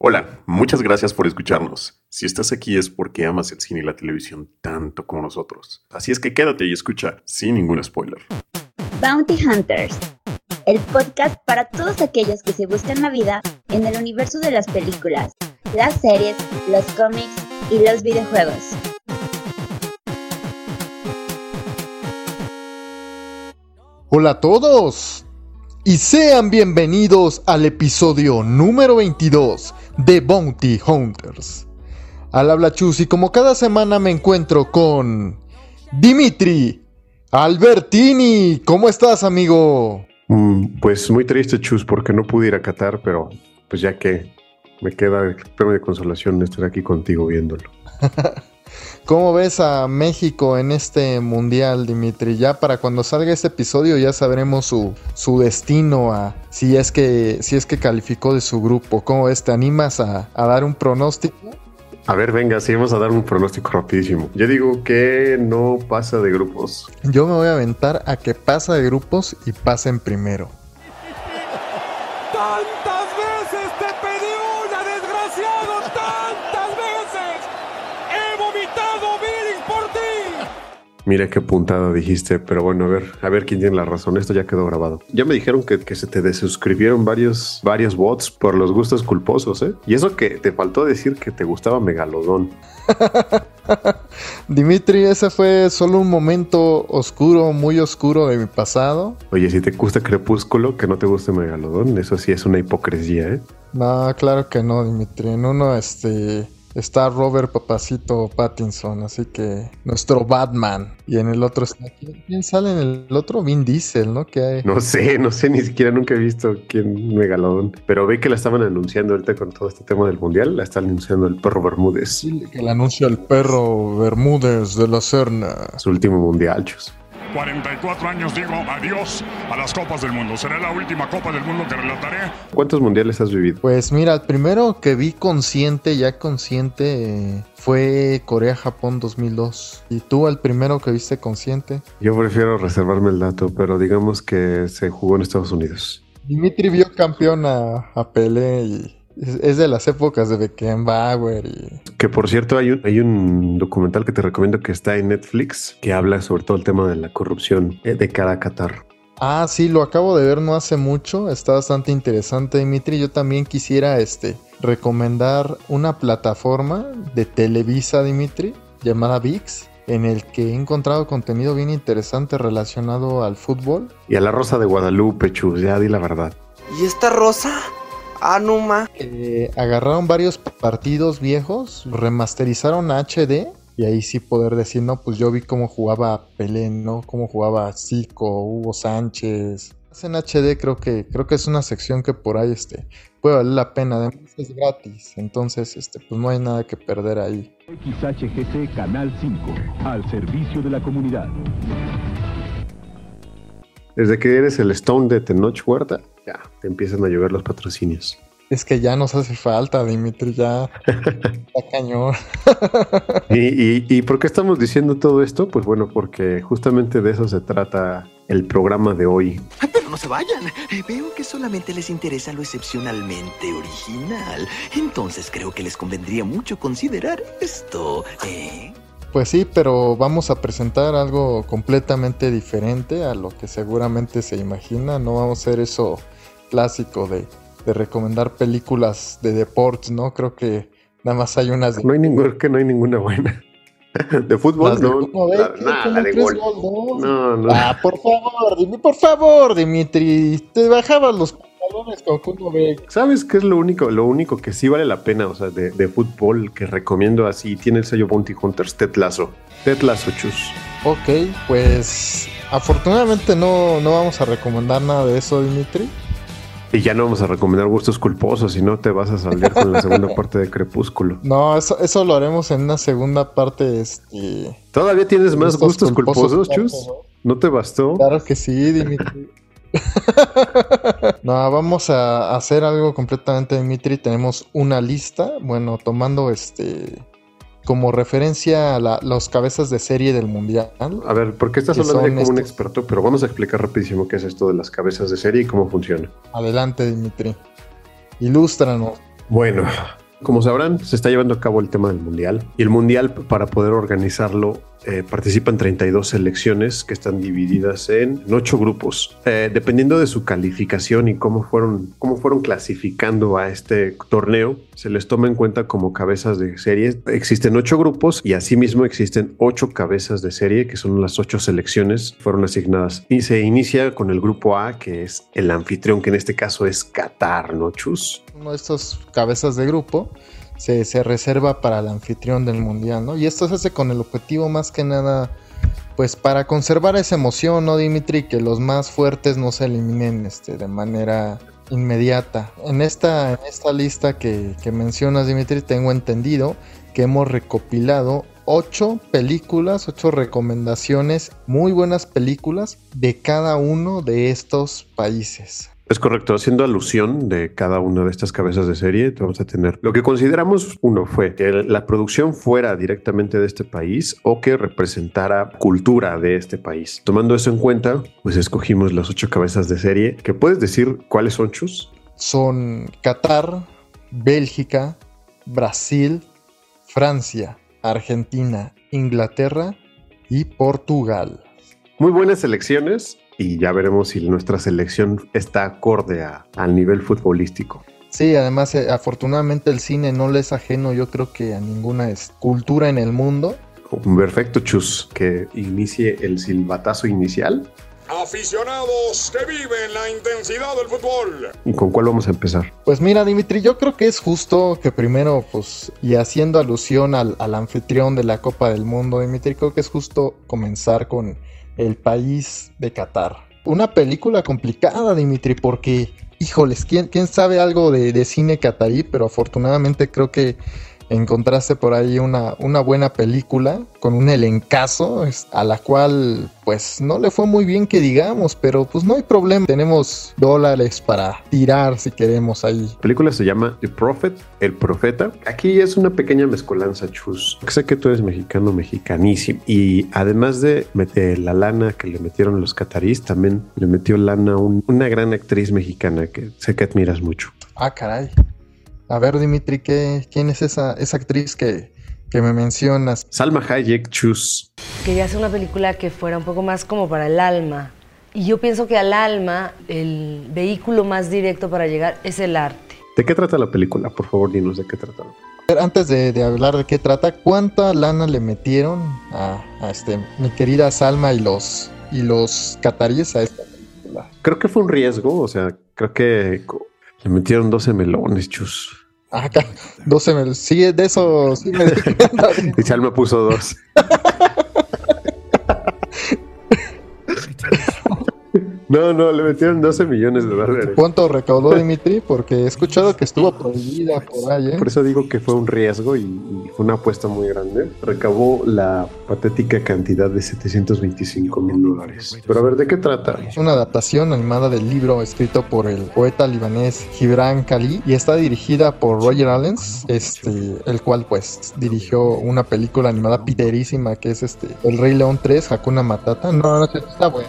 Hola, muchas gracias por escucharnos. Si estás aquí es porque amas el cine y la televisión tanto como nosotros. Así es que quédate y escucha sin ningún spoiler. Bounty Hunters, el podcast para todos aquellos que se buscan la vida en el universo de las películas, las series, los cómics y los videojuegos. Hola a todos y sean bienvenidos al episodio número 22 de Bounty Hunters. Al habla Chus y como cada semana me encuentro con Dimitri Albertini. ¿Cómo estás, amigo? Mm, pues muy triste, Chus, porque no pude ir a Qatar, pero pues ya que me queda el premio de consolación estar aquí contigo viéndolo. ¿Cómo ves a México en este mundial, Dimitri? Ya para cuando salga este episodio ya sabremos su, su destino, a, si, es que, si es que calificó de su grupo. ¿Cómo ves? ¿Te animas a, a dar un pronóstico? A ver, venga, sí, vamos a dar un pronóstico rapidísimo. Yo digo que no pasa de grupos. Yo me voy a aventar a que pasa de grupos y pasen primero. ¡Tantas veces te pedí una, desgraciado! ¡Tantas veces! ¡He vomitado Bidding por ti! Mira qué puntada dijiste, pero bueno, a ver, a ver quién tiene la razón. Esto ya quedó grabado. Ya me dijeron que, que se te desuscribieron varios, varios bots por los gustos culposos, ¿eh? Y eso que te faltó decir que te gustaba Megalodón. Dimitri, ese fue solo un momento oscuro, muy oscuro de mi pasado. Oye, si te gusta Crepúsculo, que no te guste Megalodón, eso sí es una hipocresía, ¿eh? No, claro que no, Dimitri. En uno, este, está Robert Papacito Pattinson, así que nuestro Batman. Y en el otro está. ¿Quién sale en el otro? Vin Diesel, ¿no? Que hay. No sé, no sé, ni siquiera nunca he visto quién Megalodón. Pero ve que la estaban anunciando ahorita con todo este tema del mundial. La está anunciando el perro Bermúdez. Que le anuncia el perro Bermúdez de la Serna. Su último mundial, chus. 44 años digo adiós a las Copas del Mundo. Será la última Copa del Mundo que relataré. ¿Cuántos mundiales has vivido? Pues mira, el primero que vi consciente, ya consciente, fue Corea-Japón 2002. ¿Y tú, el primero que viste consciente? Yo prefiero reservarme el dato, pero digamos que se jugó en Estados Unidos. Dimitri vio campeón a, a Pelé y es, es de las épocas de Beckenbauer y... Que por cierto, hay un, hay un documental que te recomiendo que está en Netflix que habla sobre todo el tema de la corrupción eh, de cara a Qatar. Ah, sí, lo acabo de ver no hace mucho, está bastante interesante, Dimitri. Yo también quisiera este, recomendar una plataforma de Televisa, Dimitri, llamada VIX, en el que he encontrado contenido bien interesante relacionado al fútbol. Y a la Rosa de Guadalupe, chus, ya di la verdad. ¿Y esta rosa? Ah, no ma. Eh, agarraron varios partidos viejos, remasterizaron a HD y ahí sí poder decir, no, pues yo vi cómo jugaba Pelé, ¿no? Cómo jugaba Zico, Hugo Sánchez. En HD creo que creo que es una sección que por ahí este puede valer la pena, además es gratis, entonces este pues no hay nada que perder ahí. XHGC Canal 5, al servicio de la comunidad. Desde que eres el Stone de Tenoch Huerta, ya te empiezan a llover los patrocinios. Es que ya nos hace falta, Dimitri, ya está cañón. ¿Y, y, y por qué estamos diciendo todo esto? Pues bueno, porque justamente de eso se trata el programa de hoy. Pero no se vayan. Eh, Veo que solamente les interesa lo excepcionalmente original. Entonces creo que les convendría mucho considerar esto, ¿eh? Pues sí, pero vamos a presentar algo completamente diferente a lo que seguramente se imagina. No vamos a hacer eso clásico de, de recomendar películas de deportes, ¿no? Creo que nada más hay unas de... No hay ningún, que no hay ninguna buena. De fútbol, las de no. Kuno Beck, la- ¿qué? nada, ¿Cómo de crees, gol. gol, no? No, no. Ah, por favor, Dimitri, por favor, Dimitri. Te bajabas los pantalones con Kuno Beck. ¿Sabes qué es lo único? Lo único que sí vale la pena, o sea, de, de fútbol que recomiendo así, tiene el sello Bounty Hunters. Ted Lasso, chus. Ok, pues afortunadamente no, no vamos a recomendar nada de eso, Dimitri. Y ya no vamos a recomendar gustos culposos, si no te vas a salir con la segunda parte de Crepúsculo. No, eso, eso lo haremos en una segunda parte, este... ¿Todavía tienes más gustos, culposos, chus? ¿no? ¿No te bastó? Claro que sí, Dimitri. no, vamos a hacer algo completamente, Dimitri. Tenemos una lista, bueno, tomando este como referencia a la- los cabezas de serie del mundial. A ver, porque estás hablando ya como un estos. experto, pero vamos a explicar rapidísimo qué es esto de las cabezas de serie y cómo funciona. Adelante, Dimitri. Ilústranos. Bueno, como sabrán, se está llevando a cabo el tema del Mundial y el Mundial para poder organizarlo eh, participan 32 selecciones que están divididas en, ocho grupos. Eh, dependiendo de su calificación y cómo fueron, cómo fueron clasificando a este torneo, se les toma en cuenta como cabezas de serie. Existen ocho grupos y asimismo existen ocho cabezas de serie, que son las ocho selecciones que fueron asignadas. Y se inicia con el grupo A, que es el anfitrión, que en este caso es Qatar, ¿no, Chus? Uno de estos cabezas de grupo se, se, reserva para el anfitrión del mundial, ¿no? Y esto se hace con el objetivo más que nada, pues para conservar esa emoción, ¿no, Dimitri? Que los más fuertes no se eliminen este, de manera inmediata. En esta, en esta lista que mencionas, Dimitri, tengo entendido que hemos recopilado ocho películas, ocho recomendaciones, muy buenas películas de cada uno de estos países. Es correcto, haciendo alusión de cada una de estas cabezas de serie, vamos a tener lo que consideramos, uno fue que la producción fuera directamente de este país o que representara cultura de este país. Tomando eso en cuenta, pues escogimos las ocho cabezas de serie. ¿Qué puedes decir cuáles son, Chus? Son Qatar, Bélgica, Brasil, Francia, Argentina, Inglaterra y Portugal. Muy buenas selecciones y ya veremos si nuestra selección está acorde a, al nivel futbolístico. Sí, además eh, afortunadamente el cine no le es ajeno yo creo que a ninguna cultura en el mundo. Perfecto, Chus, que inicie el silbatazo inicial. Aficionados que viven la intensidad del fútbol. ¿Y con cuál vamos a empezar? Pues mira, Dimitri, yo creo que es justo que primero, pues, y haciendo alusión al, al anfitrión de la Copa del Mundo, Dimitri, creo que es justo comenzar con el país de Qatar. Una película complicada, Dimitri, porque, híjoles, ¿quién, quién sabe algo de, de, cine catarí? Pero afortunadamente creo que encontraste por ahí una, una buena película con un elencazo a la cual pues no le fue muy bien que digamos, pero pues no hay problema. Tenemos dólares para tirar si queremos ahí. La película se llama The Prophet, El Profeta. Aquí es una pequeña mezcolanza, Chus. Sé que tú eres mexicano, mexicanísimo. Y además de meter la lana que le metieron los catarís, también le metió lana un, una gran actriz mexicana que sé que admiras mucho. Ah, caray. A ver, Dimitri, ¿qué, ¿quién es esa, esa actriz que, que me mencionas? Salma Hayek, Chus. Quería hacer una película que fuera un poco más como para el alma. Y yo pienso que al alma, el vehículo más directo para llegar es el arte. ¿De qué trata la película? Por favor, dinos de qué trata. Antes de, de hablar de qué trata, ¿cuánta lana le metieron a, a este, mi querida Salma y los, y los cataríes a esta película? Creo que fue un riesgo, o sea, creo que le metieron 12 melones, chus. Ah, 12 melones. Sí, de eso sí me y Salma puso dos. No, no, le metieron 12 millones de dólares. ¿Cuánto recaudó Dimitri? Porque he escuchado que estuvo prohibida por ahí. ¿eh? Por eso digo que fue un riesgo y, y, fue una apuesta muy grande. Recabó la patética cantidad de 725 mil dólares. Pero a ver, ¿de qué trata? Es una adaptación animada del libro escrito por el poeta libanés Gibran Khalil y está dirigida por Roger Allens, este, el cual pues dirigió una película animada piterísima que es este El Rey León 3, Hakuna Matata. No, no, está bueno.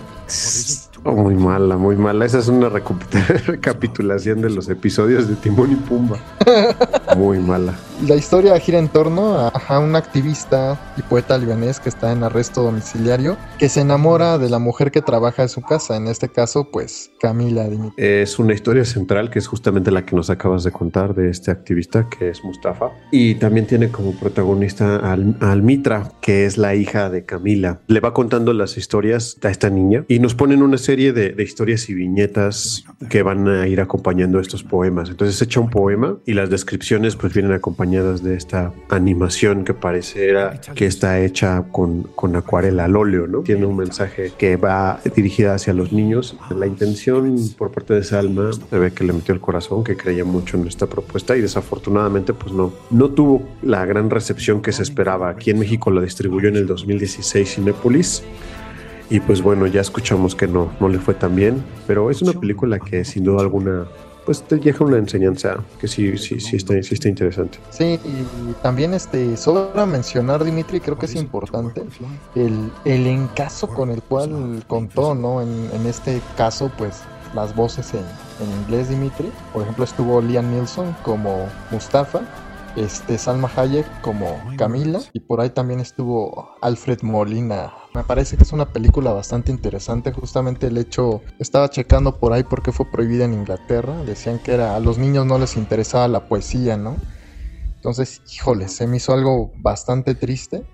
Oh, muy mala, muy mala. Esa es una recapitulación de los episodios de Timón y Pumba. Muy mala. La historia gira en torno a, un activista y poeta libanés que está en arresto domiciliario que se enamora de la mujer que trabaja en su casa. En este caso, pues Camila Dimitri. Es una historia central que es justamente la que nos acabas de contar de este activista que es Mustafa. Y también tiene como protagonista a, Al a Almitra, que es la hija de Camila. Le va contando las historias a esta niña y nos ponen una serie de, de, historias y viñetas que van a ir acompañando estos poemas. Entonces echa un poema y las descripciones pues vienen acompañadas de esta animación que pareciera que está hecha con, con acuarela al óleo, ¿no? Tiene un mensaje que va dirigida hacia los niños. La intención por parte de Salma se ve que le metió el corazón, que creía mucho en esta propuesta y desafortunadamente pues no, no tuvo la gran recepción que se esperaba. Aquí en México la distribuyó en el 2016 Cinepolis y pues bueno, ya escuchamos que no, no le fue tan bien, pero es una película que sin duda alguna pues te deja una enseñanza que sí, sí, sí está, sí está interesante. Sí, y también este, sobra mencionar, Dimitri, creo que es importante, el, el encaso con el cual contó, ¿no? En, en este caso, pues las voces en, en inglés, Dimitri. Por ejemplo, estuvo Liam Nilsson como Mustafa, este, Salma Hayek como Camila y por ahí también estuvo Alfred Molina. Me parece que es una película bastante interesante, justamente el hecho, estaba checando por ahí porque fue prohibida en Inglaterra, decían que era a los niños no les interesaba la poesía, ¿no? Entonces, híjole, se me hizo algo bastante triste.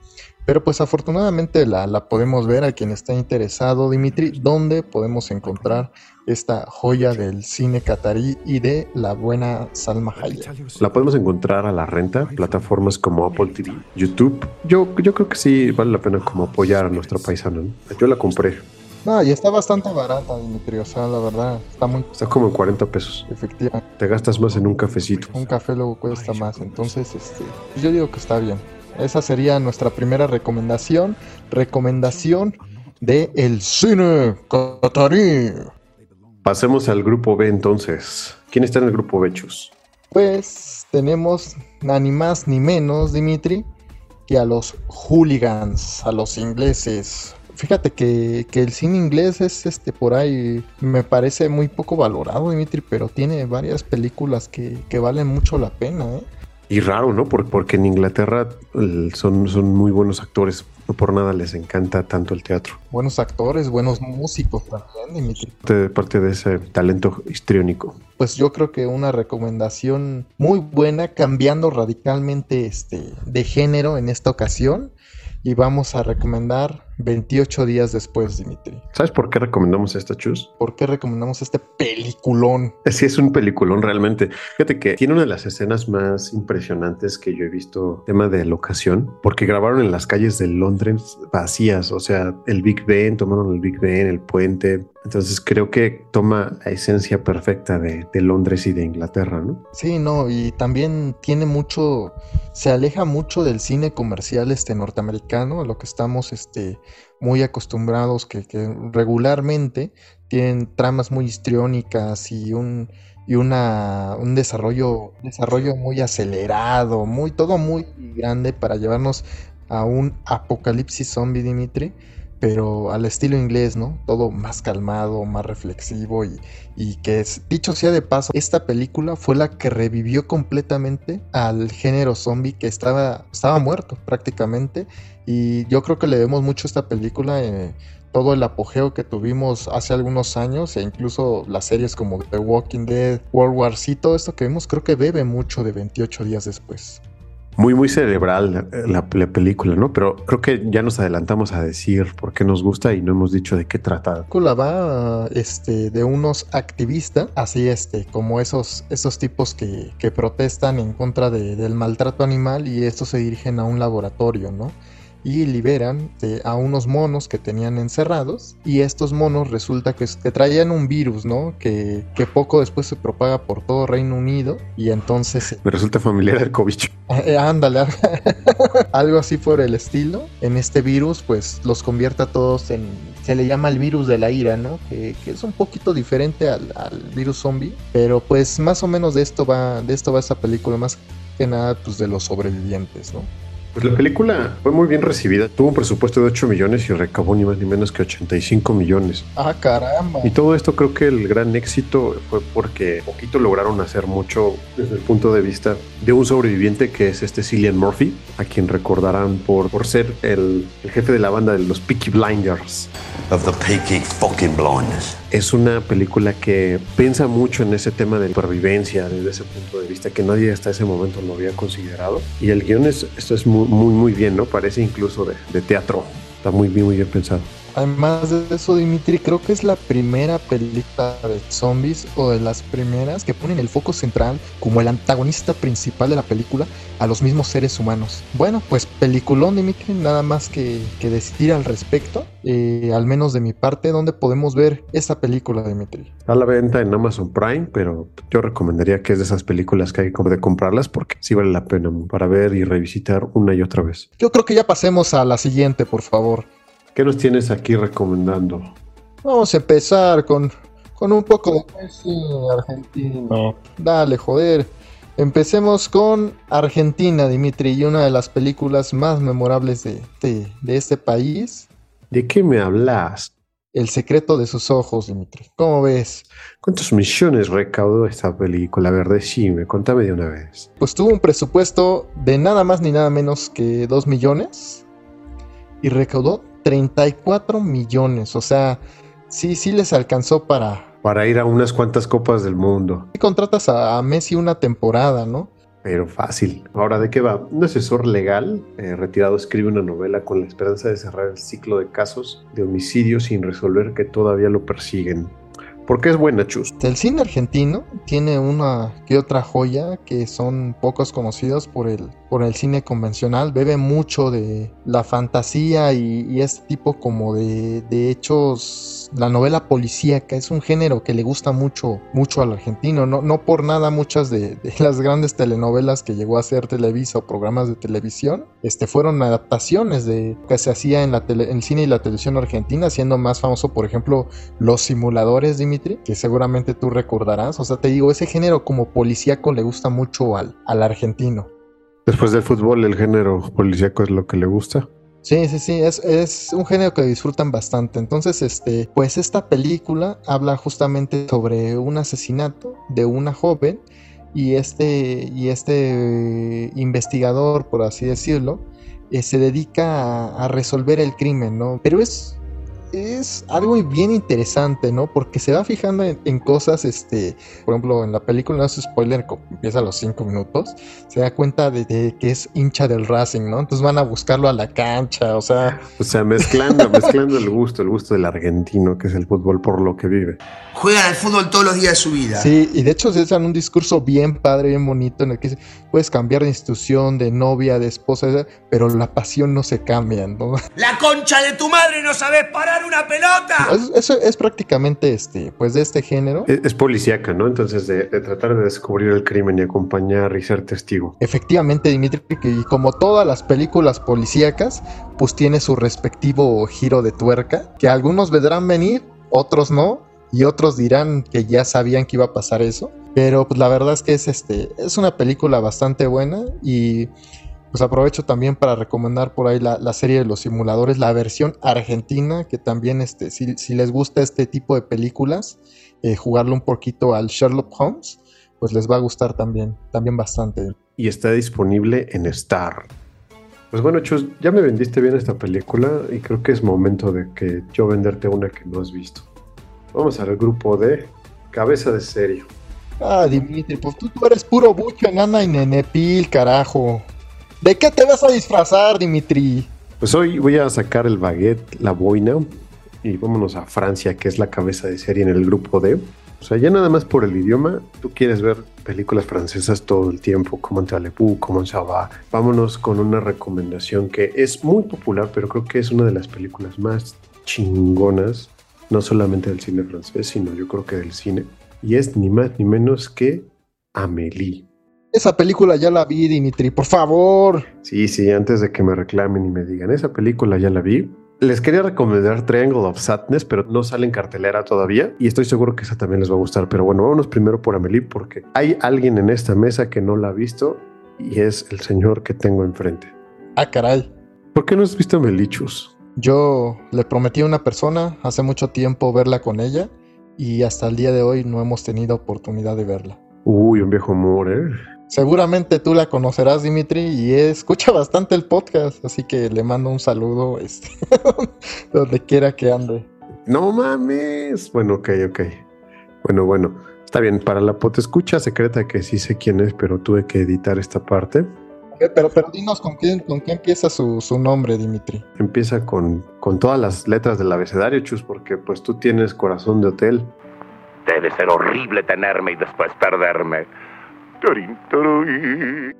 Pero pues afortunadamente la, la, podemos ver a quien está interesado, Dimitri, ¿dónde podemos encontrar esta joya del cine catarí y de la buena Salma Hayek? La podemos encontrar a la renta, plataformas como Apple TV, YouTube. Yo, yo creo que sí vale la pena como apoyar a nuestro paisano. ¿no? Yo la compré. No, y está bastante barata, Dimitri. O sea, la verdad, está muy. Está como en 40 pesos. Efectivamente. Te gastas más en un cafecito. Un café luego cuesta más. Entonces, este, yo digo que está bien. Esa sería nuestra primera recomendación. Recomendación de el cine catarí. Pasemos al grupo B entonces. ¿Quién está en el grupo B, Chus? Pues tenemos ni más ni menos, Dimitri, que a los hooligans, a los ingleses. Fíjate que, que, el cine inglés es este por ahí, me parece muy poco valorado, Dimitri, pero tiene varias películas que, que valen mucho la pena, ¿eh? Y raro, ¿no? Porque, porque en Inglaterra son, son muy buenos actores. No por nada les encanta tanto el teatro. Buenos actores, buenos músicos también. De parte de ese talento histriónico. Pues yo creo que una recomendación muy buena, cambiando radicalmente este, de género en esta ocasión. Y vamos a recomendar 28 días después, Dimitri. ¿Sabes por qué recomendamos esta chus? ¿Por qué recomendamos este peliculón? Sí, es un peliculón realmente. Fíjate que tiene una de las escenas más impresionantes que yo he visto, tema de locación, porque grabaron en las calles de Londres vacías, o sea, el Big Ben, tomaron el Big Ben, el puente. Entonces creo que toma la esencia perfecta de, Londres y de Inglaterra, ¿no? Sí, no, y también tiene mucho, se aleja mucho del cine comercial este norteamericano, a lo que estamos este muy acostumbrados que, que, regularmente tienen tramas muy histriónicas y un y una un desarrollo desarrollo muy acelerado muy todo muy grande para llevarnos a un apocalipsis zombie Dimitri pero al estilo inglés, ¿no? Todo más calmado, más reflexivo y, y que es, dicho sea de paso, esta película fue la que revivió completamente al género zombie que estaba, estaba muerto prácticamente y yo creo que le debemos mucho a esta película. Eh, todo el apogeo que tuvimos hace algunos años e incluso las series como The Walking Dead, World War Z, todo esto que vimos creo que bebe mucho de 28 días después muy, muy cerebral la, la, película, ¿no? Pero creo que ya nos adelantamos a decir por qué nos gusta y no hemos dicho de qué trata. La película va este, de unos activistas, así este, como esos, esos tipos que, que protestan en contra de, del maltrato animal y estos se dirigen a un laboratorio, ¿no? Y liberan eh, a unos monos que tenían encerrados y estos monos resulta que, que traían un virus, ¿no? Que, que, poco después se propaga por todo Reino Unido y entonces... Me resulta familiar el COVID. Eh, ándale, algo así por el estilo. En este virus pues los convierte a todos en... Se le llama el virus de la ira, ¿no? Que, que es un poquito diferente al, al, virus zombie, pero pues más o menos de esto va, de esto va esa película, más que nada pues de los sobrevivientes, ¿no? Pues la película fue muy bien recibida. Tuvo un presupuesto de 8 millones y recabó ni más ni menos que 85 millones. Ah, caramba. Y todo esto creo que el gran éxito fue porque poquito lograron hacer mucho desde el punto de vista de un sobreviviente que es este Cillian Murphy, a quien recordarán por, por ser el, el jefe de la banda de los Peaky Blinders. Of the Peaky fucking Blinders. Es una película que piensa mucho en ese tema de supervivencia desde ese punto de vista que nadie hasta ese momento lo había considerado. Y el guion es, esto es muy, muy, muy bien, ¿no? Parece incluso de, teatro. Está muy muy bien pensado. Además de eso, Dimitri, creo que es la primera película de zombies o de las primeras que ponen el foco central como el antagonista principal de la película a los mismos seres humanos. Bueno, pues peliculón, Dimitri, nada más que, que decir al respecto, eh, al menos de mi parte, ¿dónde podemos ver esta película, Dimitri? A la venta en Amazon Prime, pero yo recomendaría que es de esas películas que hay que comprarlas porque sí vale la pena para ver y revisitar una y otra vez. Yo creo que ya pasemos a la siguiente, por favor. ¿Qué nos tienes aquí recomendando? Vamos a empezar con, con un poco de cine argentino. Dale, joder. Empecemos con Argentina, Dimitri, y una de las películas más memorables de, de, de este país. ¿De qué me hablas? El secreto de sus ojos, Dimitri. ¿Cómo ves? ¿Cuántos millones recaudó esta película? A ver, decime, contame de una vez. Pues tuvo un presupuesto de nada más ni nada menos que 2 millones y recaudó 34 millones. O sea, sí, sí les alcanzó para... Para ir a unas cuantas copas del mundo. Y contratas a, a Messi una temporada, ¿no? Pero fácil. Ahora, ¿de qué va? Un asesor legal eh, retirado escribe una novela con la esperanza de cerrar el ciclo de casos de homicidio sin resolver que todavía lo persiguen. ¿Por qué es buena, Chus? El cine argentino tiene una que otra joya que son pocos conocidos por el, por el cine convencional. Bebe mucho de la fantasía y, este tipo como de, hechos la novela policíaca es un género que le gusta mucho, mucho al argentino. No, no por nada muchas de, de, las grandes telenovelas que llegó a hacer Televisa o programas de televisión, este, fueron adaptaciones de que se hacía en, la tele, en el cine y la televisión argentina, siendo más famoso, por ejemplo, Los Simuladores, Dimitri, que seguramente tú recordarás. O sea, te digo, ese género como policíaco le gusta mucho al, al argentino. Después del fútbol, el género policíaco es lo que le gusta. Sí, sí, sí, es, es, un género que disfrutan bastante. Entonces, este, pues esta película habla justamente sobre un asesinato de una joven y este, y este investigador, por así decirlo, eh, se dedica a, a, resolver el crimen, ¿no? Pero es, es algo bien interesante, ¿no? Porque se va fijando en, en, cosas, este, por ejemplo, en la película, no es spoiler, empieza a los cinco minutos, se da cuenta de, de, que es hincha del Racing, ¿no? Entonces van a buscarlo a la cancha, o sea... O sea, mezclando, mezclando el gusto, el gusto del argentino, que es el fútbol por lo que vive. Juegan al fútbol todos los días de su vida. Sí, y de hecho se hacen un discurso bien padre, bien bonito, en el que puedes cambiar de institución, de novia, de esposa, pero la pasión no se cambia, ¿no? ¡La concha de tu madre no sabes parar una pelota! Eso es, es, prácticamente este, pues de este género. Es, es policíaca, ¿no? Entonces, de, de, tratar de descubrir el crimen y acompañar y ser testigo. Efectivamente, Dimitri, y como todas las películas policíacas, pues tiene su respectivo giro de tuerca, que algunos vendrán venir, otros no, y otros dirán que ya sabían que iba a pasar eso. Pero pues la verdad es que es este es una película bastante buena y pues aprovecho también para recomendar por ahí la, la serie de los simuladores, la versión argentina, que también este, si, si les gusta este tipo de películas, eh, jugarlo un poquito al Sherlock Holmes, pues les va a gustar también, también bastante. Y está disponible en Star. Pues bueno, Chus, ya me vendiste bien esta película y creo que es momento de que yo venderte una que no has visto. Vamos al grupo de cabeza de serie. Ah, Dimitri, pues tú, tú eres puro bucho, enana y nenepil, carajo. ¿De qué te vas a disfrazar, Dimitri? Pues hoy voy a sacar el baguette, la boina, y vámonos a Francia, que es la cabeza de serie en el grupo D. O sea, ya nada más por el idioma, tú quieres ver películas francesas todo el tiempo, como en Talepú, como en. Vámonos con una recomendación que es muy popular, pero creo que es una de las películas más chingonas, no solamente del cine francés, sino yo creo que del cine. Y es ni más ni menos que Amélie. Esa película ya la vi, Dimitri, por favor. Sí, sí, antes de que me reclamen y me digan, esa película ya la vi. Les quería recomendar Triangle of Sadness, pero no sale en cartelera todavía y estoy seguro que esa también les va a gustar. Pero bueno, vámonos primero por Amelie porque hay alguien en esta mesa que no la ha visto y es el señor que tengo enfrente. Ah, caray. ¿Por qué no has visto Amelie, Chus? Yo le prometí a una persona hace mucho tiempo verla con ella y hasta el día de hoy no hemos tenido oportunidad de verla. Uy, un viejo amor, ¿eh? Seguramente tú la conocerás, Dimitri, y escucha bastante el podcast, así que le mando un saludo este, donde quiera que ande. No mames. Bueno, ok, ok. Bueno, bueno. Está bien, para la escucha secreta que sí sé quién es, pero tuve que editar esta parte. Pero, pero dinos con qué, con qué empieza su, su, nombre, Dimitri. Empieza con, con todas las letras del abecedario, Chus, porque pues tú tienes corazón de hotel. Debe ser horrible tenerme y después perderme.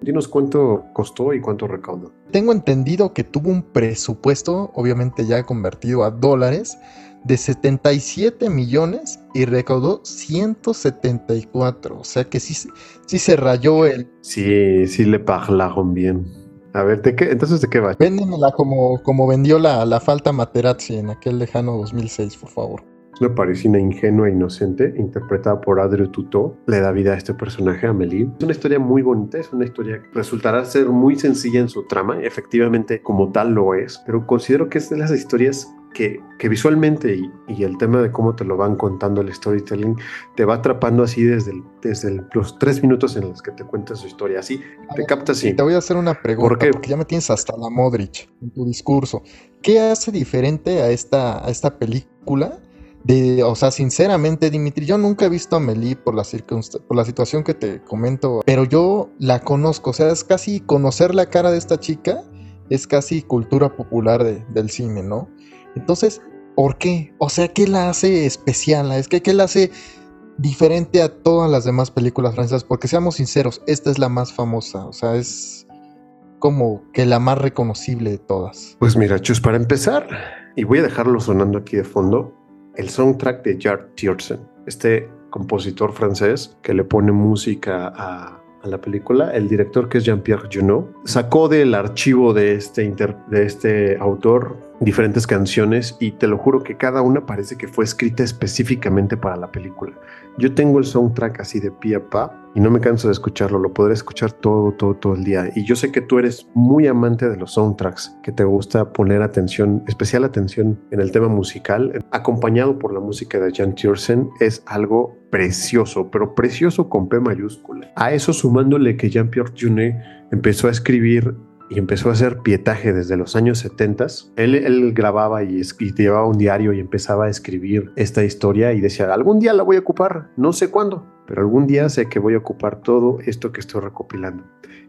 Dinos cuánto costó y cuánto recaudó. Tengo entendido que tuvo un presupuesto, obviamente ya convertido a dólares, de 77 millones y recaudó 174. O sea que sí, sí se rayó el. Sí, sí le parlaron bien. A ver, ¿de qué? entonces de qué va? Véndemela como, como vendió la, la falta Materazzi en aquel lejano 2006, por favor. Una parisina ingenua e inocente, interpretada por Adrien Tuto, le da vida a este personaje, Amélie. Es una historia muy bonita, es una historia que resultará ser muy sencilla en su trama, efectivamente como tal lo es, pero considero que es de las historias que, que visualmente y, y el tema de cómo te lo van contando el storytelling te va atrapando así desde, el- desde el- los tres minutos en los que te cuenta su historia. Así, te capta así. Te voy a hacer una pregunta, ¿Por qué? porque ya me tienes hasta la Modric en tu discurso. ¿Qué hace diferente a esta, a esta película? De, o sea, sinceramente, Dimitri, yo nunca he visto a Meli por la, por la situación que te comento, pero yo la conozco, o sea, es casi conocer la cara de esta chica, es casi cultura popular de- del cine, ¿no? Entonces, ¿por qué? O sea, ¿qué la hace especial? Es que, ¿qué la hace diferente a todas las demás películas francesas? Porque seamos sinceros, esta es la más famosa, o sea, es como que la más reconocible de todas. Pues mira, Chus, para empezar, y voy a dejarlo sonando aquí de fondo, el soundtrack de Jar Tiersen, este compositor francés que le pone música a, la película, el director que es Jean-Pierre Junot, sacó del archivo de este, de este autor diferentes canciones y te lo juro que cada una parece que fue escrita específicamente para la película. Yo tengo el soundtrack así de pie a pa y no me canso de escucharlo, lo podré escuchar todo, todo, todo el día. Y yo sé que tú eres muy amante de los soundtracks, que te gusta poner atención, especial atención en el tema musical, acompañado por la música de Jan Tiersen, es algo precioso, pero precioso con P mayúscula. A eso sumándole que Jean-Pierre Junet empezó a escribir y empezó a hacer pietaje desde los años 70. Él, grababa y, y llevaba un diario y empezaba a escribir esta historia y decía, algún día la voy a ocupar, no sé cuándo, pero algún día sé que voy a ocupar todo esto que estoy recopilando.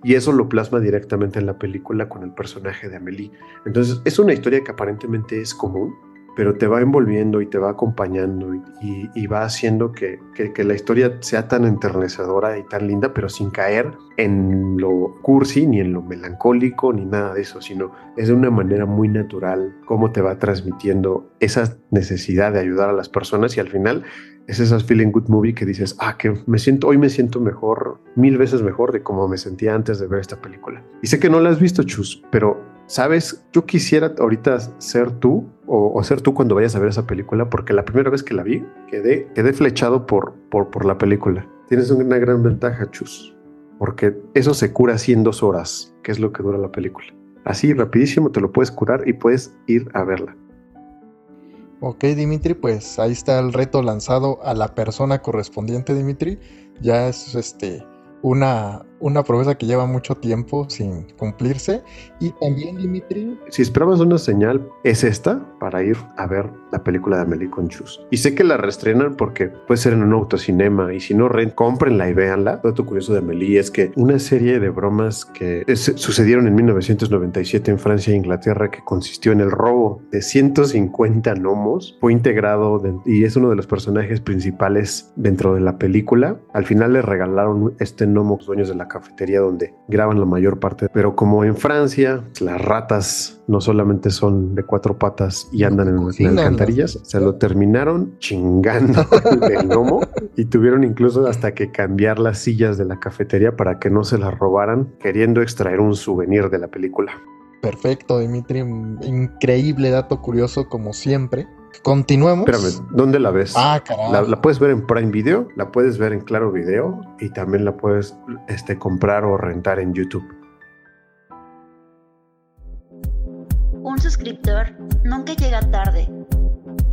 Y eso lo plasma directamente en la película con el personaje de Amélie. Entonces es una historia que aparentemente es común, pero te va envolviendo y te va acompañando y, y- y va haciendo que, que- que la historia sea tan enternecedora y tan linda, pero sin caer en lo cursi, ni en lo melancólico, ni nada de eso, sino es de una manera muy natural cómo te va transmitiendo esa necesidad de ayudar a las personas y al final es esa feeling good movie que dices, ah, que me siento, hoy me siento mejor, mil veces mejor de como me sentía antes de ver esta película. Y sé que no la has visto, Chus, pero sabes, yo quisiera ahorita ser tú o, ser tú cuando vayas a ver esa película, porque la primera vez que la vi quedé, quedé flechado por, por, por la película. Tienes una gran ventaja, Chus, porque eso se cura así en dos horas, que es lo que dura la película. Así, rapidísimo, te lo puedes curar y puedes ir a verla. Ok, Dimitri, pues ahí está el reto lanzado a la persona correspondiente, Dimitri. Ya es este una, una promesa que lleva mucho tiempo sin cumplirse. Y también, Dimitri, Si esperabas una señal, es esta para ir a ver la película de Amelie con Chus. Y sé que la reestrenan porque puede ser en un autocinema y si no, rent, cómprenla y véanla. Dato curioso de Amelie es que una serie de bromas que es- sucedieron en 1997 en Francia e Inglaterra que consistió en el robo de 150 gnomos fue integrado de- y es uno de los personajes principales dentro de la película. Al final le regalaron este gnomo a dueños de la cafetería donde graban la mayor parte. Pero como en Francia las ratas no solamente son de cuatro patas y andan en, en alcantarillas, se lo terminaron chingando el gnomo y tuvieron incluso hasta que cambiar las sillas de la cafetería para que no se las robaran, queriendo extraer un souvenir de la película. perfecto, Dimitri. Increíble dato curioso, como siempre. Continuemos. Espérame, ¿dónde la ves? Ah, caray. La, la puedes ver en Prime Video, la puedes ver en Claro Video y también la puedes este, comprar o rentar en YouTube. Un suscriptor nunca llega tarde,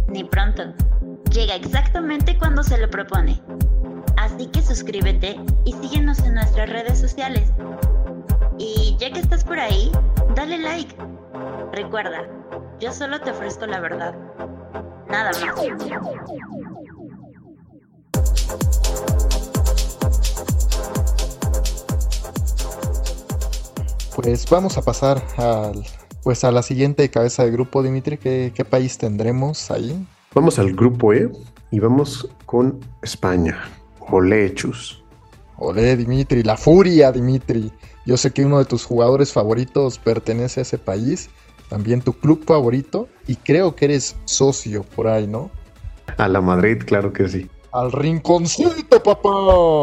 ni pronto. Llega exactamente cuando se lo propone. Así que suscríbete y síguenos en nuestras redes sociales. Y ya que estás por ahí, dale like. Recuerda, yo solo te ofrezco la verdad. Nada más. Pues vamos a pasar al, pues a la siguiente cabeza de grupo, Dimitri. ¿Qué, qué país tendremos ahí? Vamos al grupo E y vamos con España. Olechus. Olé, Dimitri, la furia, Dimitri. Yo sé que uno de tus jugadores favoritos pertenece a ese país, también tu club favorito, y creo que eres socio por ahí, ¿no? A la Madrid, claro que sí. Al rinconcito, papá.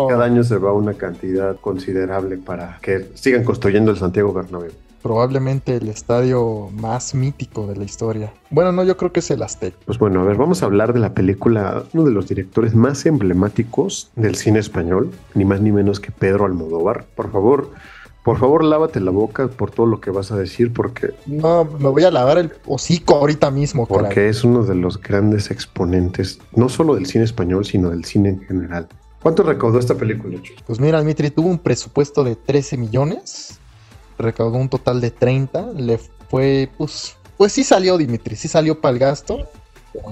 Cada año se va una cantidad considerable para que sigan construyendo el Santiago Bernabéu. Probablemente el estadio más mítico de la historia. Bueno, no, yo creo que es el Aztec. Pues bueno, a ver, vamos a hablar de la película, uno de los directores más emblemáticos del cine español, ni más ni menos que Pedro Almodóvar. Por favor, por favor lávate la boca por todo lo que vas a decir porque... No, me voy a lavar el hocico ahorita mismo. Porque es uno de los grandes exponentes, no solo del cine español, sino del cine en general. ¿Cuánto recaudó esta película, Pues mira, Dimitri tuvo un presupuesto de 13 millones, recaudó un total de 30, le fue, pues, pues sí salió, Dimitri, sí salió para el gasto,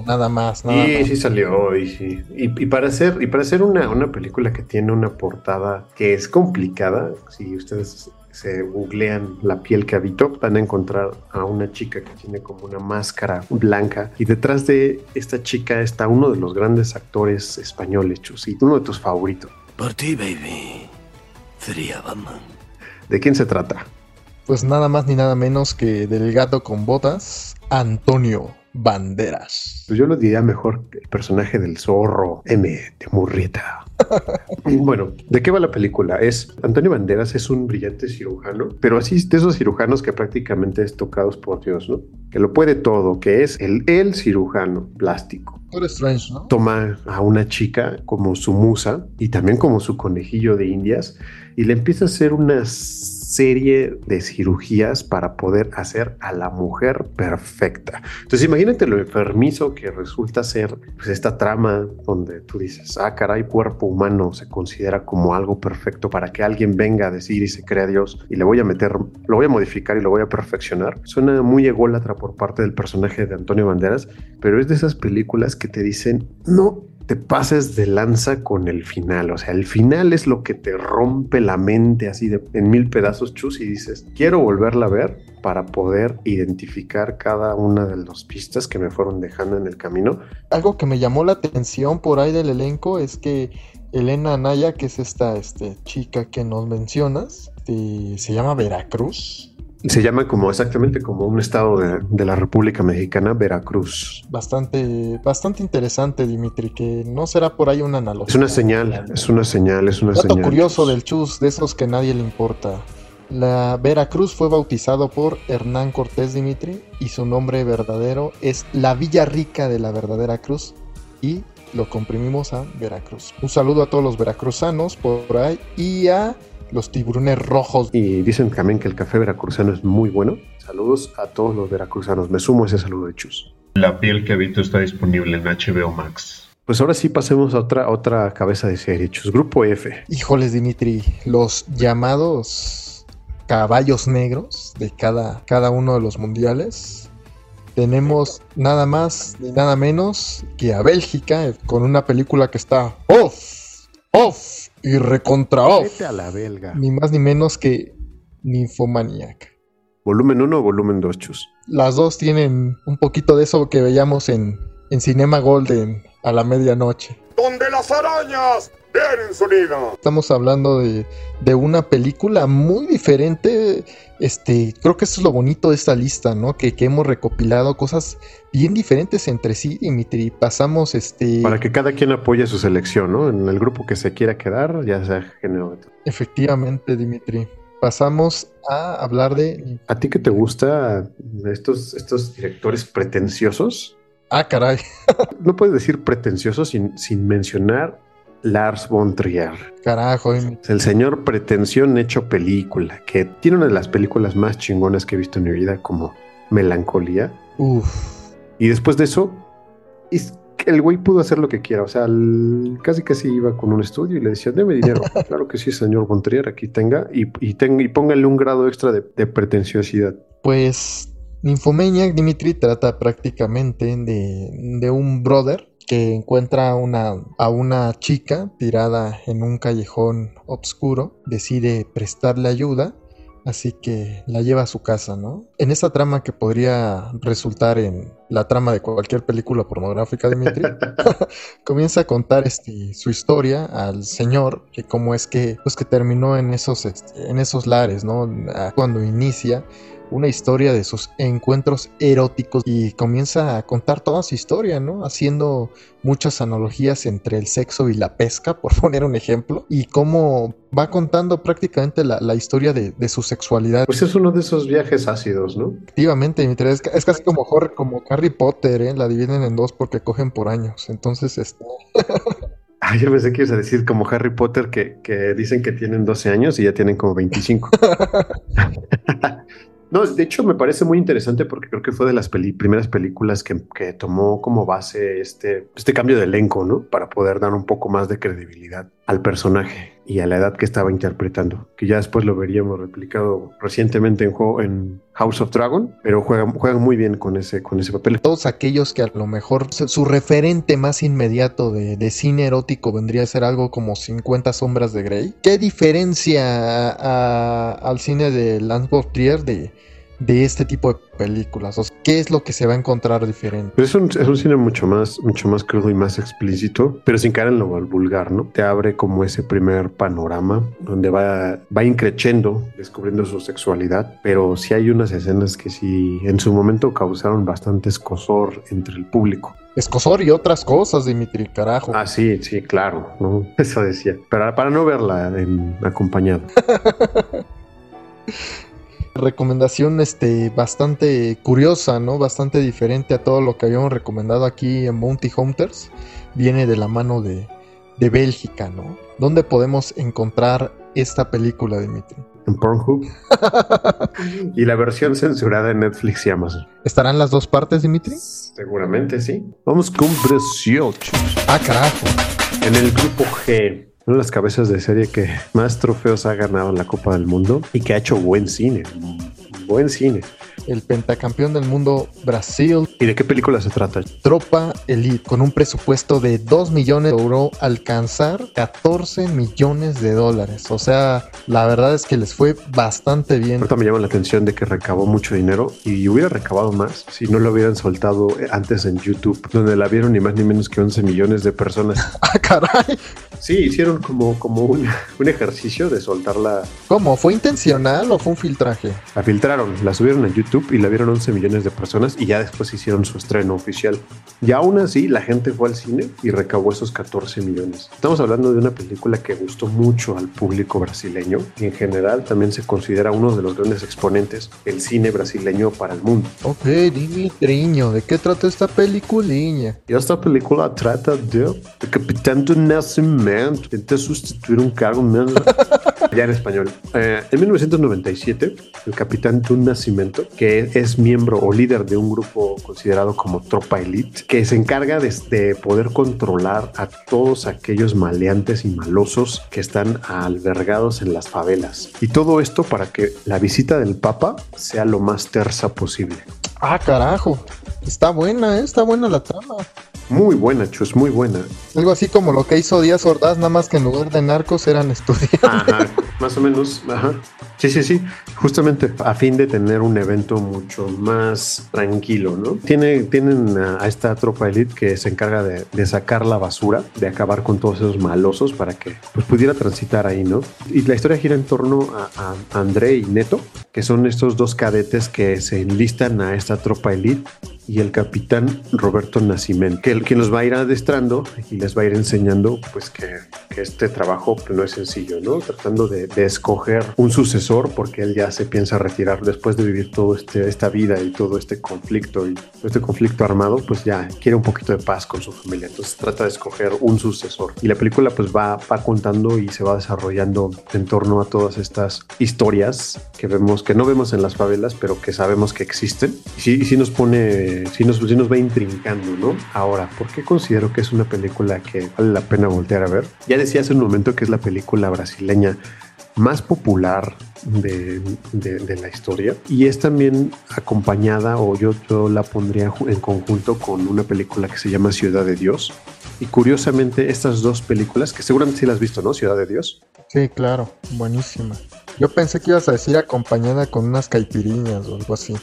nada más, nada sí, Sí, salió, y sí. Y, para hacer, y para hacer una, una película que tiene una portada que es complicada, si ustedes se googlean la piel que habitó, van a encontrar a una chica que tiene como una máscara blanca y detrás de esta chica está uno de los grandes actores españoles, Chus, uno de tus favoritos. Por ti, baby. Sería Batman. ¿De quién se trata? Pues nada más ni nada menos que del gato con botas, Antonio Banderas. Pues yo lo diría mejor el personaje del zorro M de Murrieta. bueno, ¿de qué va la película? Es Antonio Banderas es un brillante cirujano, pero así de esos cirujanos que prácticamente es tocados por Dios, ¿no? Que lo puede todo, que es el, el cirujano plástico. Strange, ¿no? Toma a una chica como su musa y también como su conejillo de indias y le empieza a hacer unas serie de cirugías para poder hacer a la mujer perfecta. Entonces imagínate lo enfermizo que resulta ser pues, esta trama donde tú dices, ah, caray, cuerpo humano se considera como algo perfecto para que alguien venga a decir y se crea Dios y le voy a meter, lo voy a modificar y lo voy a perfeccionar. Suena muy ególatra por parte del personaje de Antonio Banderas, pero es de esas películas que te dicen, no te pases de lanza con el final. O sea, el final es lo que te rompe la mente así de, en mil pedazos chus y dices, quiero volverla a ver para poder identificar cada una de las pistas que me fueron dejando en el camino. Algo que me llamó la atención por ahí del elenco es que Elena Anaya, que es esta este, chica que nos mencionas, este, se llama Veracruz se llama como exactamente como un estado de, la República Mexicana, Veracruz. Bastante, bastante interesante, Dimitri, que no será por ahí una analogía. Es una señal, es una señal, es una Dato curioso del chus, de esos que nadie le importa. La Veracruz fue bautizado por Hernán Cortés Dimitri y su nombre verdadero es la Villa Rica de la verdadera cruz y lo comprimimos a Veracruz. Un saludo a todos los veracruzanos por ahí y a los tiburones rojos. Y dicen también que el café veracruzano es muy bueno. Saludos a todos los veracruzanos. Me sumo a ese saludo de Chus. La piel que habito está disponible en HBO Max. Pues ahora sí pasemos a otra, otra cabeza de serie, Chus. Grupo F. Híjoles, Dimitri. Los llamados caballos negros de cada, cada uno de los mundiales. Tenemos nada más ni nada menos que a Bélgica con una película que está off, off y recontra off. a la belga. Ni más ni menos que Nymphomaniac. ¿Volumen 1 o volumen 2, Chus? Las dos tienen un poquito de eso que veíamos en, en Cinema Golden a la medianoche. Donde las arañas tienen su nido. Estamos hablando de, de una película muy diferente este, creo que eso es lo bonito de esta lista, ¿no? Que, hemos recopilado cosas bien diferentes entre sí, Dimitri. Pasamos, este... Para que cada quien apoye su selección, ¿no? En el grupo que se quiera quedar, ya sea género. Efectivamente, Dimitri. Pasamos a hablar de... ¿A ti que te gusta estos, estos directores pretenciosos? Ah, caray. no puedes decir pretenciosos sin, sin mencionar Lars von Trier. Carajo. El señor pretensión hecho película, que tiene una de las películas más chingonas que he visto en mi vida, como Melancolía. Uf. Y después de eso, el güey pudo hacer lo que quiera. O sea, casi casi iba con un estudio y le decía, deme dinero. claro que sí, señor von Trier, aquí tenga. Y, y, y póngale un grado extra de, de pretenciosidad. Pues Nymphomaniac Dimitri trata prácticamente de, de un brother que encuentra una, a una chica tirada en un callejón oscuro, decide prestarle ayuda, así que la lleva a su casa, ¿no? En esa trama que podría resultar en la trama de cualquier película pornográfica, Dimitri, comienza a contar este, su historia al señor, que cómo es que, pues que terminó en esos, este, en esos lares, ¿no? Cuando inicia una historia de sus encuentros eróticos y comienza a contar toda su historia, ¿no? Haciendo muchas analogías entre el sexo y la pesca, por poner un ejemplo, y cómo va contando prácticamente la, historia de, su sexualidad. Pues es uno de esos viajes ácidos, ¿no? Efectivamente, es, es casi como, como Harry Potter, ¿eh? La dividen en dos porque cogen por años, entonces... Este... Ah, yo pensé que ibas a decir como Harry Potter que, que dicen que tienen 12 años y ya tienen como 25. No, de hecho me parece muy interesante porque creo que fue de las primeras películas que, que tomó como base este, este cambio de elenco, ¿no? Para poder dar un poco más de credibilidad al personaje y a la edad que estaba interpretando, que ya después lo veríamos replicado recientemente en juego en House of Dragon, pero juegan, juegan muy bien con ese, con ese papel. Todos aquellos que a lo mejor su referente más inmediato de, de cine erótico vendría a ser algo como 50 sombras de Grey. ¿Qué diferencia al cine de Lance Trier de, de este tipo de películas? O sea, ¿Qué es lo que se va a encontrar diferente? Pero es un, es un cine mucho más, mucho más crudo y más explícito, pero sin caer en lo vulgar, ¿no? Te abre como ese primer panorama donde va, va increchendo, descubriendo su sexualidad, pero sí hay unas escenas que sí en su momento causaron bastante escosor entre el público. Escosor y otras cosas, Dimitri, carajo. Ah, sí, sí, claro, ¿no? Eso decía. Para, para no verla en, acompañado. Recomendación este, bastante curiosa, ¿no? Bastante diferente a todo lo que habíamos recomendado aquí en Bounty Hunters. Viene de la mano de, de Bélgica, ¿no? ¿Dónde podemos encontrar esta película, Dimitri? En Pornhub. y la versión censurada en Netflix y Amazon. ¿Estarán las dos partes, Dimitri? Seguramente sí. Vamos con Brasil. Ah, carajo. En el grupo G, una de las cabezas de serie que más trofeos ha ganado en la Copa del Mundo y que ha hecho buen cine. Buen cine. El pentacampeón del mundo Brasil, ¿Y de qué película se trata? Tropa Elite, con un presupuesto de 2 millones logró alcanzar 14 millones de dólares. O sea, la verdad es que les fue bastante bien. Ahorita me llama la atención de que recabó mucho dinero y hubiera recabado más si no lo hubieran soltado antes en YouTube, donde la vieron ni más ni menos que 11 millones de personas. Ah, caray. Sí, hicieron como, como un, un ejercicio de soltarla. ¿Cómo? ¿Fue intencional o fue un filtraje? La filtraron, la subieron a YouTube y la vieron 11 millones de personas y ya después hicieron su estreno oficial. Y aún así la gente fue al cine y recabó esos 14 millones. Estamos hablando de una película que gustó mucho al público brasileño y en general también se considera uno de los grandes exponentes del cine brasileño para el mundo. Ok, Dimitriño, ¿de qué trata esta peliculiña? Y esta película trata de, de Capitán do Nascimento, intenta sustituir un cargo ya en español. Eh, en 1997, el Capitán do Nascimento, que es miembro o líder de un grupo considerado como Tropa Elite, que se encarga de, de poder controlar a todos aquellos maleantes y malosos que están albergados en las favelas. Y todo esto para que la visita del Papa sea lo más tersa posible. Ah, carajo. Está buena, ¿eh? está buena la trama. Muy buena, Chus, muy buena. Algo así como lo que hizo Díaz Ordaz, nada más que en lugar de narcos eran estudiantes. Ajá, más o menos, ajá. Sí, sí, sí, justamente a fin de tener un evento mucho más tranquilo, ¿no? Tiene, tienen a, esta tropa elite que se encarga de, de sacar la basura, de acabar con todos esos malosos para que pues, pudiera transitar ahí, ¿no? Y la historia gira en torno a, a André y Neto, que son estos dos cadetes que se enlistan a esta tropa elite y el capitán Roberto Nacimiento, que el quien los va a ir adestrando y les va a ir enseñando pues que, que este trabajo no es sencillo, ¿no? Tratando de, de, escoger un sucesor porque él ya se piensa retirar después de vivir todo este esta vida y todo este conflicto y este conflicto armado, pues ya quiere un poquito de paz con su familia, entonces trata de escoger un sucesor. Y la película pues va, va contando y se va desarrollando en torno a todas estas historias que vemos que no vemos en las favelas, pero que sabemos que existen. Y sí, y sí nos pone sí nos, sí nos va intrincando, ¿no? Ahora, ¿por qué considero que es una película que vale la pena voltear a ver? Ya decía hace un momento que es la película brasileña más popular de, de, de, la historia y es también acompañada o yo, yo la pondría en conjunto con una película que se llama Ciudad de Dios y curiosamente estas dos películas que seguramente sí las has visto, ¿no? Ciudad de Dios. Sí, claro, buenísima. Yo pensé que ibas a decir acompañada con unas caipiriñas o algo así.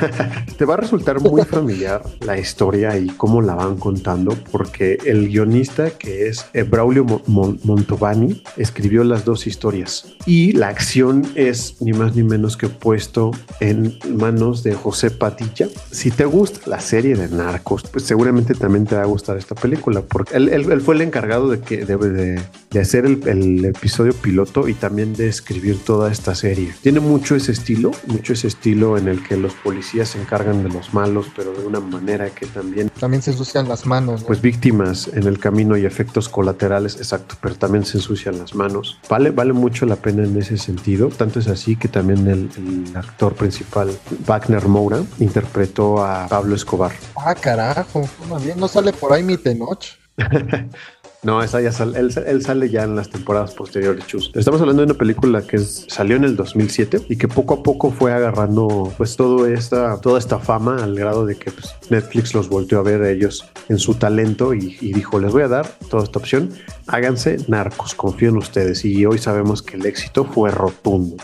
Te va a resultar muy familiar la historia y cómo la van contando, porque el guionista que es Braulio Mon Montovani escribió las dos historias y la acción es ni más ni menos que puesto en manos de José Padilla. Si te gusta la serie de Narcos, pues seguramente también te va a gustar esta película, porque él, él, él fue el encargado de, que, de, de hacer el, el episodio piloto y también de escribir todo toda esta serie. Tiene mucho ese estilo, mucho ese estilo en el que los policías se encargan de los malos, pero de una manera que también... También se ensucian las manos. Pues víctimas en el camino y efectos colaterales, exacto, pero también se ensucian las manos. Vale, vale mucho la pena en ese sentido. Tanto es así que también el, el actor principal, Wagner Moura, interpretó a Pablo Escobar. Ah, carajo. Bien, no sale por ahí mi Tenoch. No, esa ya sale, él, sale ya en las temporadas posteriores. Estamos hablando de una película que salió en el 2007 y que poco a poco fue agarrando pues todo esta, toda esta fama al grado de que pues, Netflix los volteó a ver a ellos en su talento y, dijo, les voy a dar toda esta opción, háganse narcos, confío en ustedes. Y hoy sabemos que el éxito fue rotundo.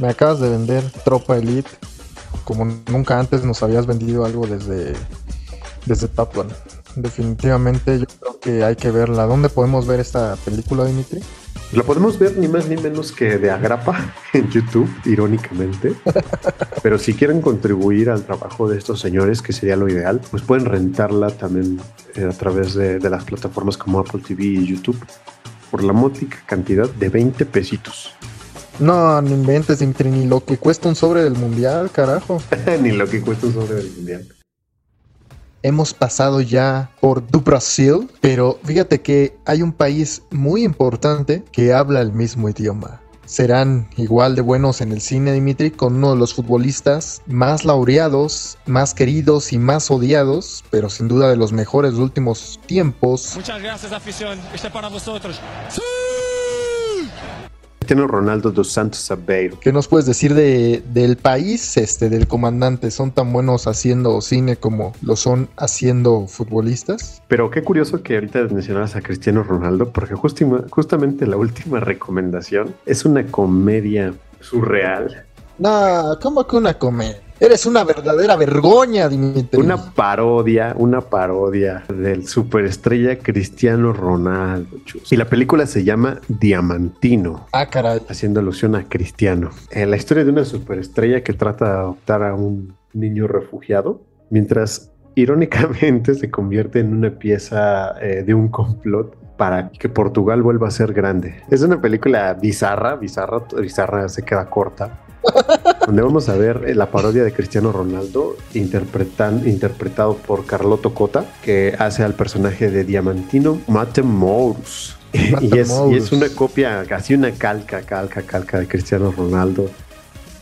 Me acabas de vender Tropa Elite como nunca antes nos habías vendido algo desde, desde Top Gun definitivamente yo creo que hay que verla. ¿Dónde podemos ver esta película, Dimitri? La podemos ver ni más ni menos que de agrapa en YouTube, irónicamente. Pero si quieren contribuir al trabajo de estos señores, que sería lo ideal, pues pueden rentarla también eh, a través de, de, las plataformas como Apple TV y YouTube por la módica cantidad de 20 pesitos. No, no inventes, Dimitri, ni lo que cuesta un sobre del mundial, carajo. ni lo que cuesta un sobre del mundial hemos pasado ya por du Brasil, pero fíjate que hay un país muy importante que habla el mismo idioma. Serán igual de buenos en el cine, Dimitri, con uno de los futbolistas más laureados, más queridos y más odiados, pero sin duda de los mejores últimos tiempos. Muchas gracias, afición. Este para vosotros. Cristiano Ronaldo dos Santos Aveiro. ¿Qué nos puedes decir de, del país, este, del comandante? ¿Son tan buenos haciendo cine como lo son haciendo futbolistas? Pero qué curioso que ahorita mencionaras a Cristiano Ronaldo, porque justamente la última recomendación es una comedia surreal. No, ¿cómo que una comedia? Eres una verdadera vergoña, Dimitri. Una parodia, una parodia del superestrella Cristiano Ronaldo. Chus. Y la película se llama Diamantino. Ah, caray. Haciendo alusión a Cristiano. Eh, la historia de una superestrella que trata de adoptar a un niño refugiado, mientras irónicamente se convierte en una pieza eh, de un complot para que Portugal vuelva a ser grande. Es una película bizarra, bizarra, bizarra se queda corta, donde vamos a ver la parodia de Cristiano Ronaldo interpretan, interpretado por Carlotto Cota, que hace al personaje de Diamantino Matemoros. Y es, y es una copia, casi una calca, calca, calca de Cristiano Ronaldo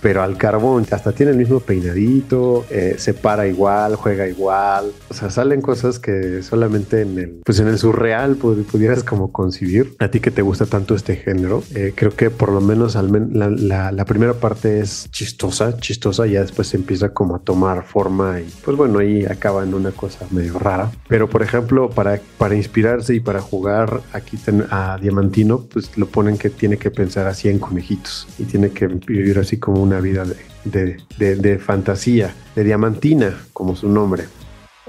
pero al carbón, hasta tiene el mismo peinadito, eh, se para igual, juega igual, o sea, salen cosas que solamente en el, pues en el surreal pudieras como concebir. A ti que te gusta tanto este género, eh, creo que por lo menos al men la, la, la, primera parte es chistosa, chistosa, ya después se empieza como a tomar forma y pues bueno, ahí acaba en una cosa medio rara. Pero por ejemplo, para, para inspirarse y para jugar aquí a Diamantino, pues lo ponen que tiene que pensar así en conejitos y tiene que vivir así como una vida de, de, de, fantasía, de diamantina, como su nombre.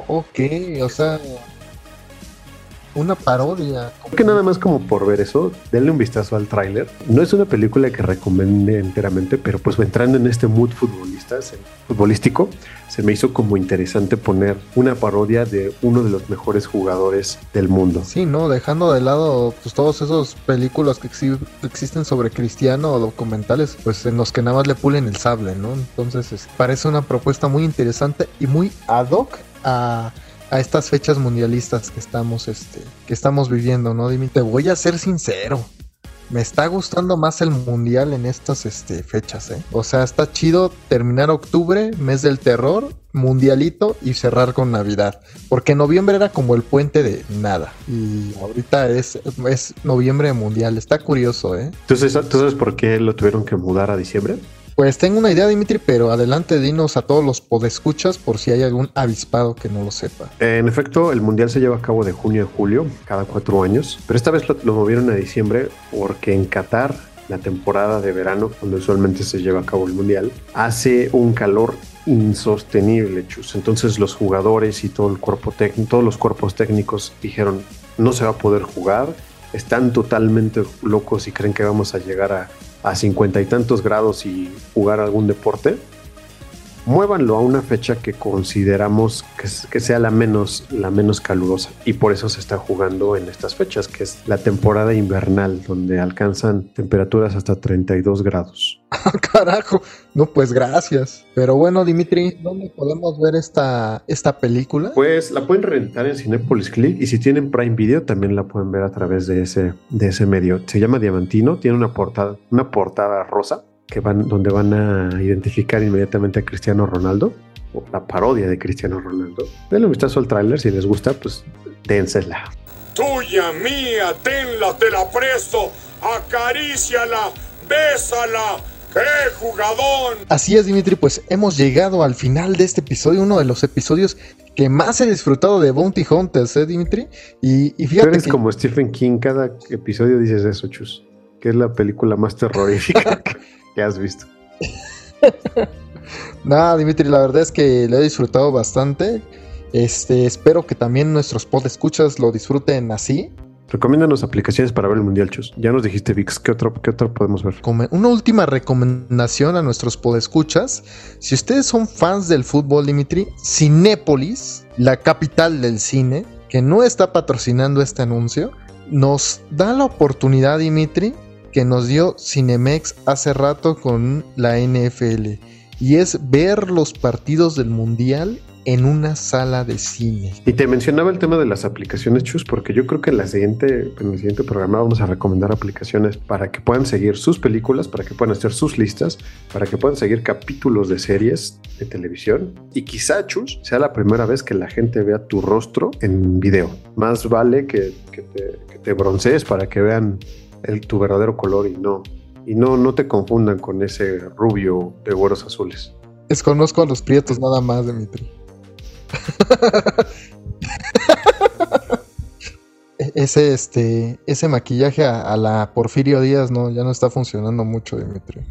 Ok, o sea, una parodia. Que nada más como por ver eso, denle un vistazo al tráiler. No es una película que recomiende enteramente, pero pues entrando en este mood futbolista, futbolístico, se me hizo como interesante poner una parodia de uno de los mejores jugadores del mundo. Sí, no, dejando de lado pues todos esos películas que, ex existen sobre Cristiano o documentales, pues en los que nada más le pulen el sable, ¿no? Entonces es, parece una propuesta muy interesante y muy ad hoc a a estas fechas mundialistas que estamos, este, que estamos viviendo, ¿no, Dimi? Te voy a ser sincero. Me está gustando más el mundial en estas este, fechas, ¿eh? O sea, está chido terminar octubre, mes del terror, mundialito y cerrar con Navidad. Porque noviembre era como el puente de nada. Y ahorita es, es noviembre mundial. Está curioso, ¿eh? Entonces, ¿tú sabes por qué lo tuvieron que mudar a diciembre? Pues tengo una idea, Dimitri, pero adelante dinos a todos los podescuchas por si hay algún avispado que no lo sepa. En efecto, el Mundial se lleva a cabo de junio a julio, cada cuatro años, pero esta vez lo, movieron a diciembre porque en Qatar, la temporada de verano, donde usualmente se lleva a cabo el Mundial, hace un calor insostenible, chus. Entonces los jugadores y todo el cuerpo técnico, todos los cuerpos técnicos dijeron, no se va a poder jugar, están totalmente locos y creen que vamos a llegar a a cincuenta y tantos grados y jugar algún deporte. Muévanlo a una fecha que consideramos que, que, sea la menos, la menos calurosa. Y por eso se está jugando en estas fechas, que es la temporada invernal, donde alcanzan temperaturas hasta 32 grados. Carajo, no, pues gracias. Pero bueno, Dimitri, ¿dónde podemos ver esta, esta película? Pues la pueden rentar en Cinepolis Click y si tienen Prime Video también la pueden ver a través de ese, de ese medio. Se llama Diamantino, tiene una portada, una portada rosa que van, donde van a identificar inmediatamente a Cristiano Ronaldo, o la parodia de Cristiano Ronaldo. Denle un vistazo al tráiler, si les gusta, pues dénsela. Tuya, mía, tenla, te la presto, acaríciala, bésala. ¡Qué jugadón! Así es, Dimitri, pues hemos llegado al final de este episodio, uno de los episodios que más he disfrutado de Bounty Hunters, ¿eh, Dimitri? Y, y fíjate. Tú eres como Stephen King, cada episodio dices eso, Chus, que es la película más terrorífica que has visto. Nada, Dimitri, la verdad es que lo he disfrutado bastante. Este, espero que también nuestros escuchas lo disfruten así. Recomiéndanos aplicaciones para ver el Mundial, Chus. Ya nos dijiste, Vix, ¿qué otro, qué otro podemos ver? Una última recomendación a nuestros podescuchas. Si ustedes son fans del fútbol, Dimitri, Cinépolis, la capital del cine, que no está patrocinando este anuncio, nos da la oportunidad, Dimitri, que nos dio Cinemex hace rato con la NFL. Y es ver los partidos del Mundial en una sala de cine. Y te mencionaba el tema de las aplicaciones, Chus, porque yo creo que en, la siguiente, en el siguiente programa vamos a recomendar aplicaciones para que puedan seguir sus películas, para que puedan hacer sus listas, para que puedan seguir capítulos de series de televisión. Y quizá, Chus, sea la primera vez que la gente vea tu rostro en video. Más vale que, te broncees para que vean el, tu verdadero color y no, y no, no te confundan con ese rubio de güeros azules. Desconozco a los prietos nada más, Dimitri. ese, este, ese maquillaje a, a, la Porfirio Díaz no, ya no está funcionando mucho, Dimitri.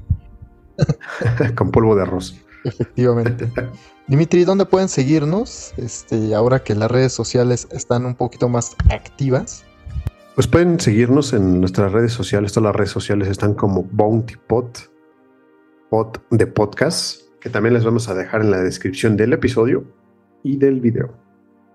Con polvo de arroz. Efectivamente. Dimitri, ¿dónde pueden seguirnos? Este, ahora que las redes sociales están un poquito más activas. Pues pueden seguirnos en nuestras redes sociales. Todas las redes sociales están como Bounty Pot, Pot de podcast, que también les vamos a dejar en la descripción del episodio y del video.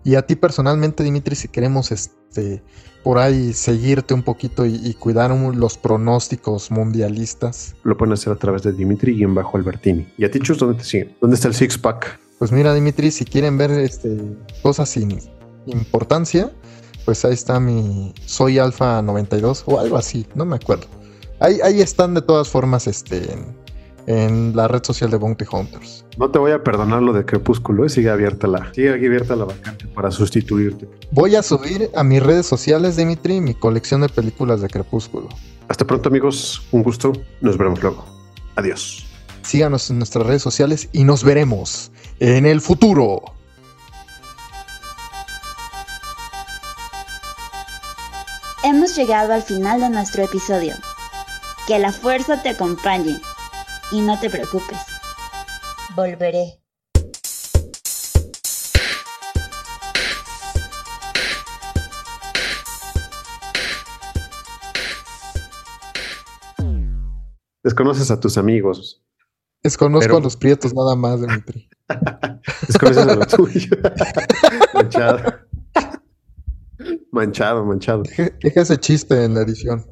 Y a ti personalmente, Dimitri, si queremos este por ahí seguirte un poquito y, y cuidar un, los pronósticos mundialistas. Lo pueden hacer a través de Dimitri y en bajo Albertini. ¿Y a ti, Chus, dónde te siguen? ¿Dónde está el six pack? Pues mira, Dimitri, si quieren ver este, cosas sin importancia, pues ahí está mi Soy Alfa 92 o algo así, no me acuerdo. Ahí, ahí están de todas formas este, en, en, la red social de Bounty Hunters. No te voy a perdonar lo de Crepúsculo, ¿eh? sigue abierta la, sigue abierta la vacante para sustituirte. Voy a subir a mis redes sociales, Dimitri, mi colección de películas de Crepúsculo. Hasta pronto amigos, un gusto, nos veremos luego. Adiós. Síganos en nuestras redes sociales y nos veremos en el futuro. Hemos llegado al final de nuestro episodio. Que la fuerza te acompañe y no te preocupes. Volveré. Desconoces a tus amigos. Desconozco Pero... a los prietos nada más, Dimitri. Desconoces a los tuyos. Manchado. Manchado. Deja ese chiste en la edición.